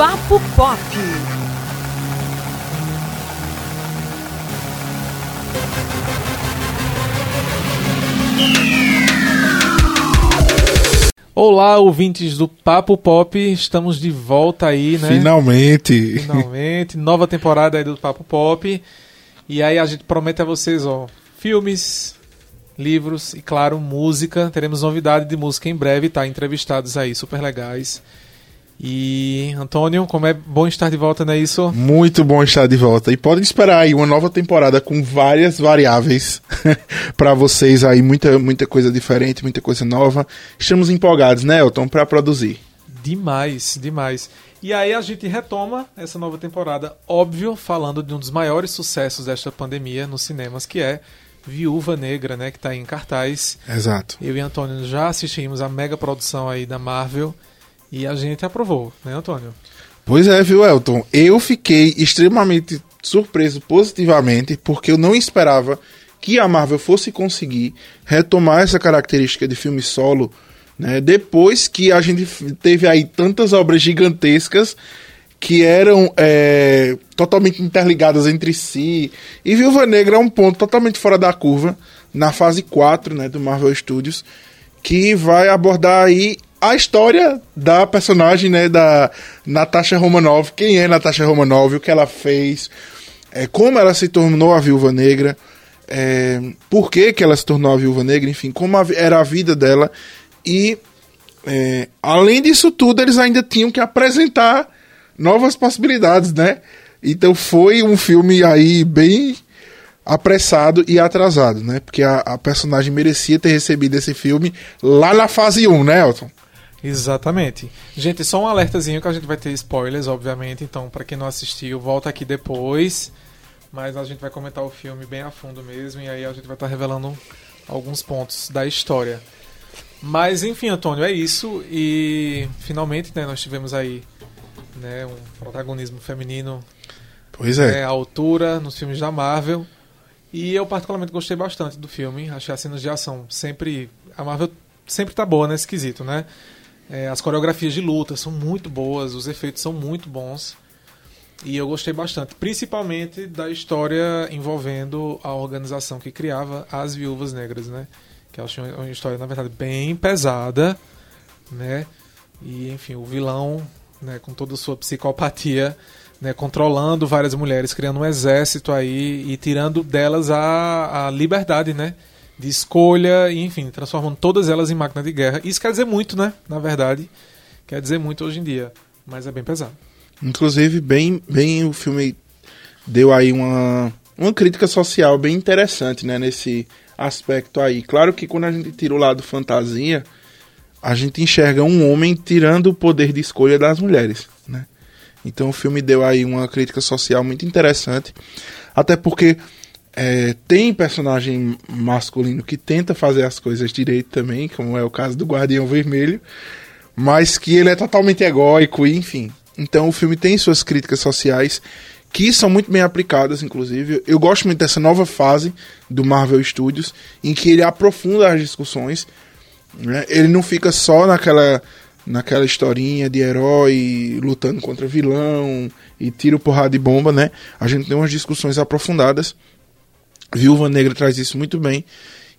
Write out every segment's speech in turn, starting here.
Papo Pop. Olá, ouvintes do Papo Pop, estamos de volta aí, né? Finalmente. Finalmente, nova temporada aí do Papo Pop. E aí a gente promete a vocês, ó, filmes, livros e, claro, música. Teremos novidade de música em breve, tá? Entrevistados aí super legais. E, Antônio, como é bom estar de volta, não é isso? Muito bom estar de volta. E podem esperar aí uma nova temporada com várias variáveis para vocês aí, muita, muita coisa diferente, muita coisa nova. Estamos empolgados, né, Elton, para produzir. Demais, demais. E aí a gente retoma essa nova temporada, óbvio, falando de um dos maiores sucessos desta pandemia nos cinemas, que é Viúva Negra, né, que está em cartaz. Exato. Eu e Antônio já assistimos a mega produção aí da Marvel e a gente aprovou, né, Antônio? Pois é, viu, Elton? Eu fiquei extremamente surpreso positivamente, porque eu não esperava que a Marvel fosse conseguir retomar essa característica de filme solo, né? Depois que a gente teve aí tantas obras gigantescas que eram é, totalmente interligadas entre si. E Viúva Negra é um ponto totalmente fora da curva, na fase 4 né, do Marvel Studios, que vai abordar aí a história da personagem né, da Natasha Romanoff. Quem é Natasha Romanoff, o que ela fez, é, como ela se tornou a Viúva Negra, é, por que, que ela se tornou a Viúva Negra, enfim, como a, era a vida dela. E, é, além disso tudo, eles ainda tinham que apresentar novas possibilidades, né? Então foi um filme aí bem apressado e atrasado, né? Porque a, a, personagem merecia ter recebido esse filme lá na fase 1, né, Elton? Exatamente. Gente, só um alertazinho que a gente vai ter spoilers, obviamente, então para quem não assistiu, volta aqui depois. Mas a gente vai comentar o filme bem a fundo mesmo e aí a gente vai estar tá revelando alguns pontos da história. Mas enfim, Antônio, é isso e finalmente, né, nós tivemos aí né, um protagonismo feminino pois é. Né, à altura nos filmes da Marvel. E eu particularmente gostei bastante do filme. Achei as cenas de ação sempre. A Marvel sempre tá boa nesse quesito, né? É, as coreografias de luta são muito boas, os efeitos são muito bons. E eu gostei bastante, principalmente da história envolvendo a organização que criava as Viúvas Negras, né? Que eu achei uma história, na verdade, bem pesada, né? E, enfim, o vilão né, com toda a sua psicopatia, né, controlando várias mulheres, criando um exército aí e tirando delas a, a liberdade, né? De escolha, enfim, transformando todas elas em máquina de guerra. Isso quer dizer muito, né? Na verdade, quer dizer muito hoje em dia, mas é bem pesado. Inclusive, bem, bem o filme deu aí uma, uma crítica social bem interessante, né? Nesse aspecto aí. Claro que quando a gente tira o lado fantasia, a gente enxerga um homem tirando o poder de escolha das mulheres, né? Então o filme deu aí uma crítica social muito interessante, até porque é, tem personagem masculino que tenta fazer as coisas direito também, como é o caso do Guardião Vermelho, mas que ele é totalmente egóico, enfim. Então o filme tem suas críticas sociais que são muito bem aplicadas, inclusive. Eu gosto muito dessa nova fase do Marvel Studios, em que ele aprofunda as discussões né? Ele não fica só naquela, naquela historinha de herói lutando contra vilão e tiro porrada de bomba, né? A gente tem umas discussões aprofundadas. Viúva Negra traz isso muito bem.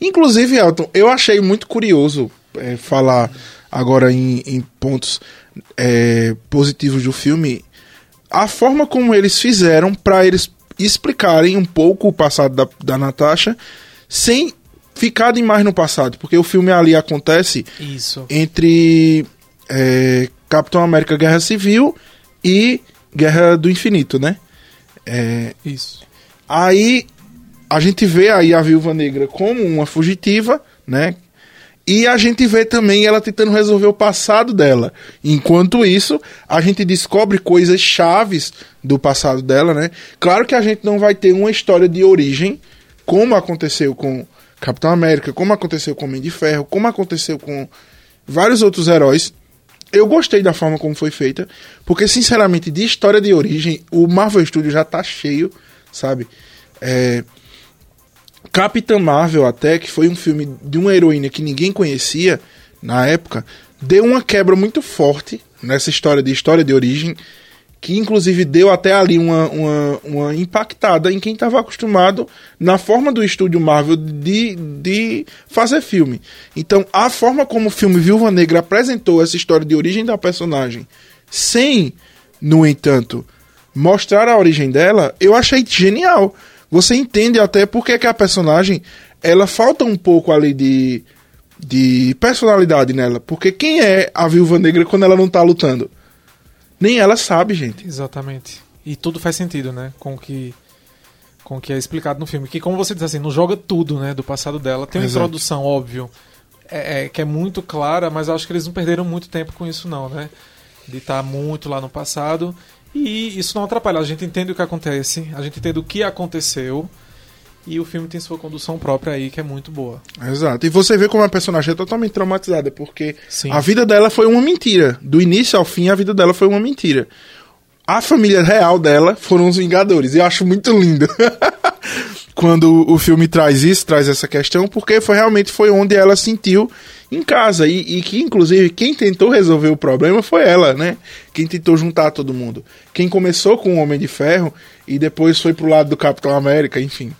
Inclusive, Elton, eu achei muito curioso é, falar agora em, em pontos é, positivos do filme a forma como eles fizeram para eles explicarem um pouco o passado da, da Natasha sem ficar demais no passado, porque o filme ali acontece Isso. entre é, Capitão América Guerra Civil e Guerra do Infinito, né? É, Isso. Aí a gente vê aí a Viúva Negra como uma fugitiva, né? E a gente vê também ela tentando resolver o passado dela. Enquanto isso, a gente descobre coisas chaves do passado dela, né? Claro que a gente não vai ter uma história de origem, como aconteceu com Capitão América, como aconteceu com Homem de Ferro, como aconteceu com vários outros heróis. Eu gostei da forma como foi feita, porque, sinceramente, de história de origem, o Marvel Studios já tá cheio, sabe? É... Capitã Marvel, até, que foi um filme de uma heroína que ninguém conhecia na época, deu uma quebra muito forte nessa história de história de origem. que inclusive deu até ali uma, uma, uma impactada em quem estava acostumado na forma do estúdio Marvel de, de fazer filme. Então, a forma como o filme Viúva Negra apresentou essa história de origem da personagem, sem, no entanto, mostrar a origem dela, eu achei genial. Você entende até porque que a personagem ela falta um pouco ali de, de personalidade nela. Porque quem é a Viúva Negra quando ela não tá lutando? Nem ela sabe, gente. Exatamente. E tudo faz sentido, né? Com o que com que é explicado no filme. Que, como você diz assim, não joga tudo, né? Do passado dela. Tem uma Exato. introdução, óbvio, é, é, que é muito clara, mas acho que eles não perderam muito tempo com isso, não, né? De estar muito lá no passado. E isso não atrapalha. A gente entende o que acontece, a gente entende o que aconteceu. E o filme tem sua condução própria aí, que é muito boa. Exato. E você vê como a personagem é totalmente traumatizada, porque Sim. a vida dela foi uma mentira. Do início ao fim, a vida dela foi uma mentira. A família real dela foram os Vingadores. E eu acho muito lindo. Quando o filme traz isso, traz essa questão, porque foi realmente foi onde ela sentiu em casa. E, e que, inclusive, quem tentou resolver o problema foi ela, né? Quem tentou juntar todo mundo. Quem começou com o Homem de Ferro e depois foi pro lado do Capitão América, enfim.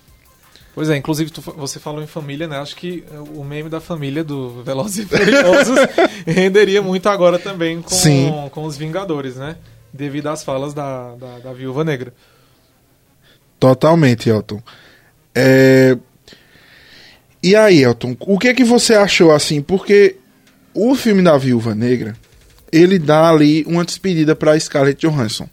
Pois é, inclusive tu- você falou em família, né? Acho que o meme da família do Velozes e Furiosos renderia muito agora também com, Sim. com os Vingadores, né? Devido às falas da, da, da Viúva Negra. Totalmente, Elton. É... E aí, Elton, o que é que você achou assim? Porque o filme da Viúva Negra, ele dá ali uma despedida para Scarlett Johansson,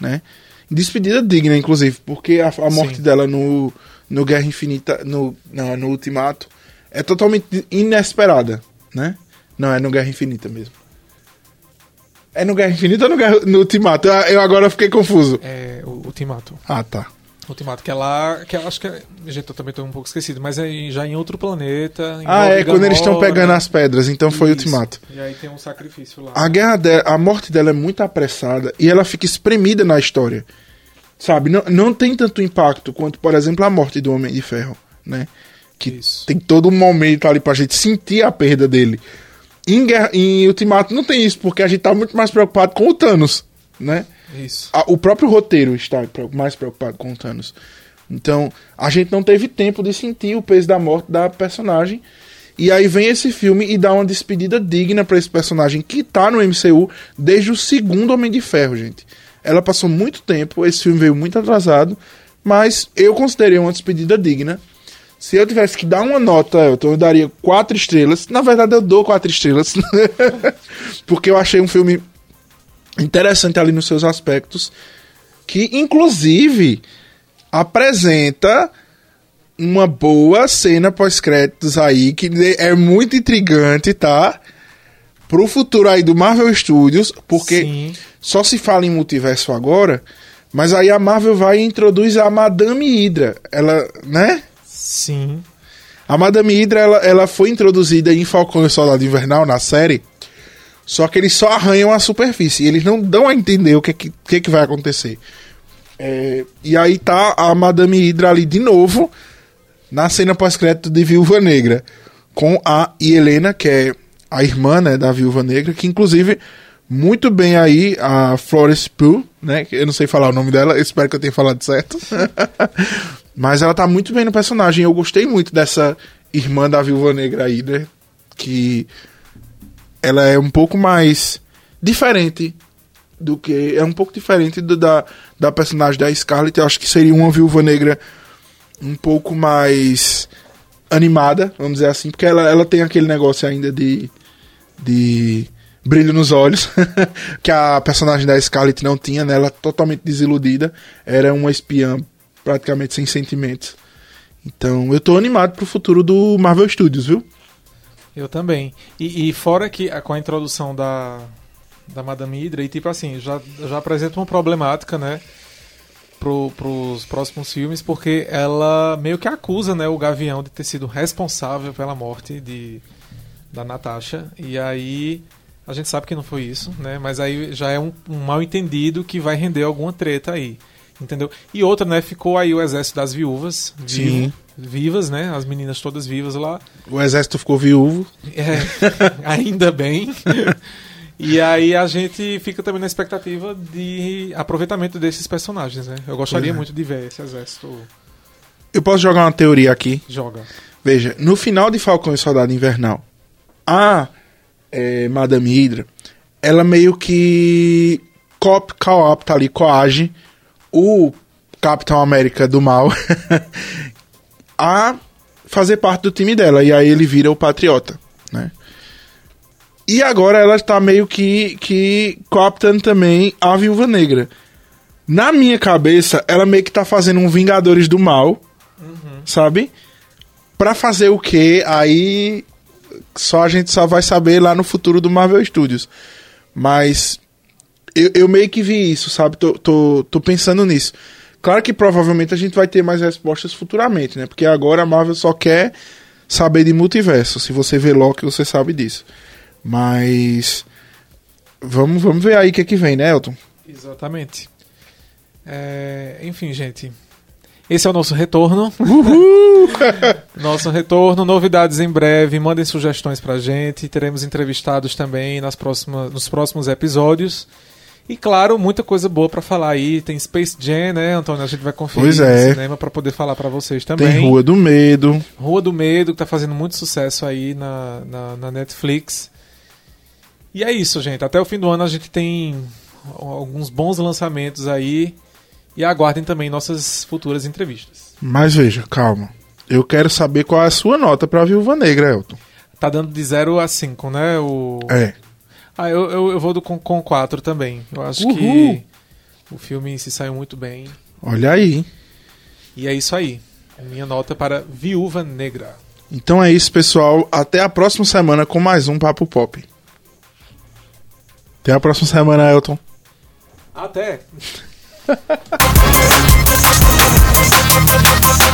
né? Despedida digna, inclusive, porque a, a morte Sim. dela no, no Guerra Infinita, no, não, no Ultimato, é totalmente inesperada, né? Não, é no Guerra Infinita mesmo. É no Guerra Infinita ou no, Guerra, no Ultimato? Eu, eu agora fiquei confuso. É o Ultimato. Ah, tá. Ultimato, que é lá. Que eu acho que é. Gente, eu também tô um pouco esquecido, mas é em- já em outro planeta. Ah, envolve é quando eles estão pegando as pedras, então foi Isso. ultimato. E aí tem um sacrifício lá. A guerra dela, a morte dela é muito apressada e ela fica espremida na história. Sabe? Não, não tem tanto impacto quanto, por exemplo, a morte do Homem de Ferro, né? Que Isso. tem todo um momento ali pra gente sentir a perda dele. Em, guerra, em Ultimato não tem isso, porque a gente tá muito mais preocupado com o Thanos, né? Isso. A- o próprio roteiro está mais preocupado com o Thanos. Então, a gente não teve tempo de sentir o peso da morte da personagem. E aí vem esse filme e dá uma despedida digna pra esse personagem que tá no MCU desde o segundo Homem de Ferro, gente. Ela passou muito tempo, esse filme veio muito atrasado, mas eu considerei uma despedida digna. Se eu tivesse que dar uma nota, Elton, eu daria quatro estrelas. Na verdade, eu dou quatro estrelas. Porque eu achei um filme interessante ali nos seus aspectos, que inclusive apresenta uma boa cena pós-créditos aí, que é muito intrigante, tá? Pro futuro aí do Marvel Studios, porque Sim. só se fala em multiverso agora, mas aí a Marvel vai e introduz a Madame Hydra. Ela, né? Sim. A Madame Hydra, ela, ela foi introduzida em Falcão e Soldado Invernal, na série, só que eles só arranham a superfície, eles não dão a entender o que, que, que, que vai acontecer. É, e aí tá a Madame Hydra ali de novo, na cena pós-crédito de Viúva Negra, com a Helena, que é a irmã né, da Viúva Negra, que inclusive, muito bem aí, a Florence Pugh, né, eu não sei falar o nome dela, espero que eu tenha falado certo. Mas ela tá muito bem no personagem. Eu gostei muito dessa irmã da Viúva Negra aí, né? Que ela é um pouco mais diferente do que. É um pouco diferente do, da, da personagem da Scarlett. Eu acho que seria uma Viúva Negra um pouco mais animada, vamos dizer assim, porque ela, ela tem aquele negócio ainda de. de brilho nos olhos, que a personagem da Scarlett não tinha, né? Ela totalmente desiludida, era uma espiã praticamente sem sentimentos. Então, eu tô animado pro futuro do Marvel Studios, viu? Eu também. E, e fora que com a introdução da, da Madame Hydra, e tipo assim, já, já apresenta uma problemática, né? Pro, pros próximos filmes, porque ela meio que acusa né, o Gavião de ter sido responsável pela morte de, da Natasha. E aí a gente sabe que não foi isso, né? Mas aí já é um, um mal entendido que vai render alguma treta aí. Entendeu? E outra, né? Ficou aí o exército das viúvas. Sim. Vivas, né? As meninas todas vivas lá. O exército ficou viúvo. É, ainda bem. E aí a gente fica também na expectativa de aproveitamento desses personagens, né? Eu gostaria é. muito de ver esse exército Eu posso jogar uma teoria aqui. joga. Veja, no final de Falcão e Soldado Invernal, a é, Madame Hydra, ela meio que cop, coopta ali, coage o Capitão América do mal a fazer parte do time dela. E aí ele vira o Patriota, né? E agora ela está meio que, que cooptando também a Viúva Negra. Na minha cabeça, ela meio que tá fazendo um Vingadores do Mal, sabe? Pra fazer o quê? Aí só a gente só vai saber lá no futuro do Marvel Studios. Mas eu, eu meio que vi isso, sabe? Tô, tô, tô pensando nisso. Claro que provavelmente a gente vai ter mais respostas futuramente, né? Porque agora a Marvel só quer saber de multiverso. Se você vê Loki, você sabe disso. Mas vamos, vamos ver aí o que, é que vem, né, Elton? Exatamente. É, enfim, gente. Esse é o nosso retorno. Uhul! Nosso retorno, novidades em breve. Mandem sugestões pra gente. Teremos entrevistados também nas próximas, nos próximos episódios. E claro, muita coisa boa pra falar aí. Tem Space Jam, né, Antônio? A gente vai conferir Pois é. no cinema pra poder falar pra vocês também. Tem Rua do Medo. Rua do Medo, que tá fazendo muito sucesso aí na, na, na Netflix. E é isso, gente. Até o fim do ano a gente tem alguns bons lançamentos aí. E aguardem também nossas futuras entrevistas. Mas veja, calma. Eu quero saber qual é a sua nota pra Viúva Negra, Elton. Tá dando de 0 a 5, né? O... É. Ah, eu, eu, eu vou do com, com 4 também. Eu acho Uhul. que o filme se saiu muito bem. Olha aí. E é isso aí. Minha nota para Viúva Negra. Então é isso, pessoal. Até a próxima semana com mais um Papo Pop. Até a próxima semana, Elton. Até.